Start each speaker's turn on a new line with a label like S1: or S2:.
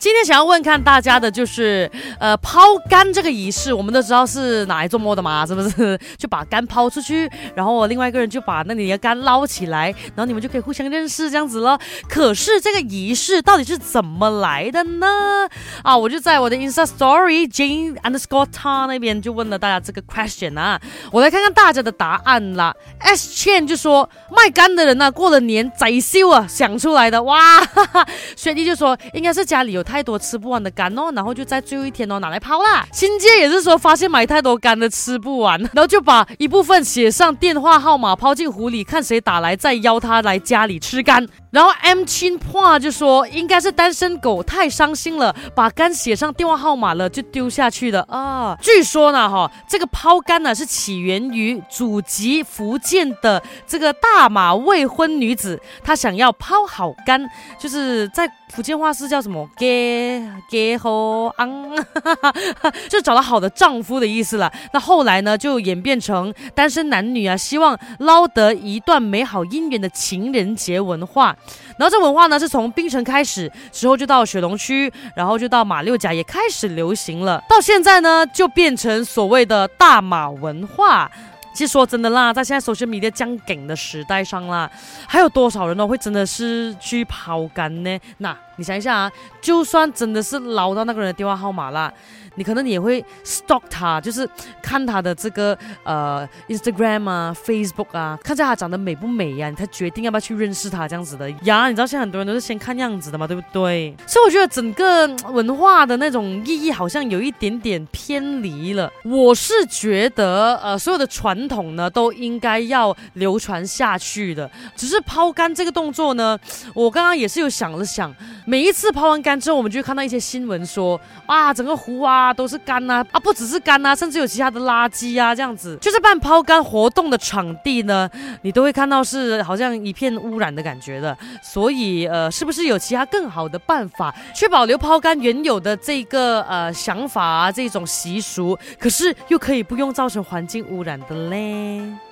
S1: 今天想要问看大家的就是，呃，抛竿这个仪式，我们都知道是哪来做么的嘛，是不是？就把竿抛出去，然后另外一个人就把那里的竿捞起来，然后你们就可以互相认识这样子了。可是这个仪式到底是怎么来的呢？啊，我就在我的 Insta Story Jane Underscore Ta 那边就问了大家这个 question 啊，我来看看大家的答案啦。S Chen 就说卖竿的人呢，过了年宰修啊想出来的，哇哈哈！雪弟就说应该是家里有。太多吃不完的干哦，然后就在最后一天哦拿来抛啦。新界也是说发现买太多干的吃不完，然后就把一部分写上电话号码抛进湖里，看谁打来再邀他来家里吃干。然后 M 青话就说应该是单身狗太伤心了，把肝写上电话号码了就丢下去的啊。据说呢哈，这个抛竿呢是起源于祖籍福建的这个大马未婚女子，她想要抛好竿，就是在福建话是叫什么 get get 好昂，就找到好的丈夫的意思了。那后来呢就演变成单身男女啊，希望捞得一段美好姻缘的情人节文化。然后这文化呢，是从冰城开始，之后就到雪龙区，然后就到马六甲也开始流行了。到现在呢，就变成所谓的大马文化。其实说真的啦，在现在 social media 降梗的时代上啦，还有多少人呢会真的是去抛竿呢？那你想一下啊，就算真的是捞到那个人的电话号码啦。你可能也会 stalk 他，就是看他的这个呃 Instagram 啊、Facebook 啊，看下他长得美不美呀，你才决定要不要去认识他这样子的呀。你知道现在很多人都是先看样子的嘛，对不对？所以我觉得整个文化的那种意义好像有一点点偏离了。我是觉得呃，所有的传传统呢都应该要流传下去的。只是抛竿这个动作呢，我刚刚也是有想了想，每一次抛完竿之后，我们就会看到一些新闻说，哇，整个湖啊。都是干呐，啊，不只是干呐，甚至有其他的垃圾啊，这样子，就是办抛竿活动的场地呢，你都会看到是好像一片污染的感觉的。所以，呃，是不是有其他更好的办法，去保留抛竿原有的这个呃想法啊，这种习俗，可是又可以不用造成环境污染的嘞？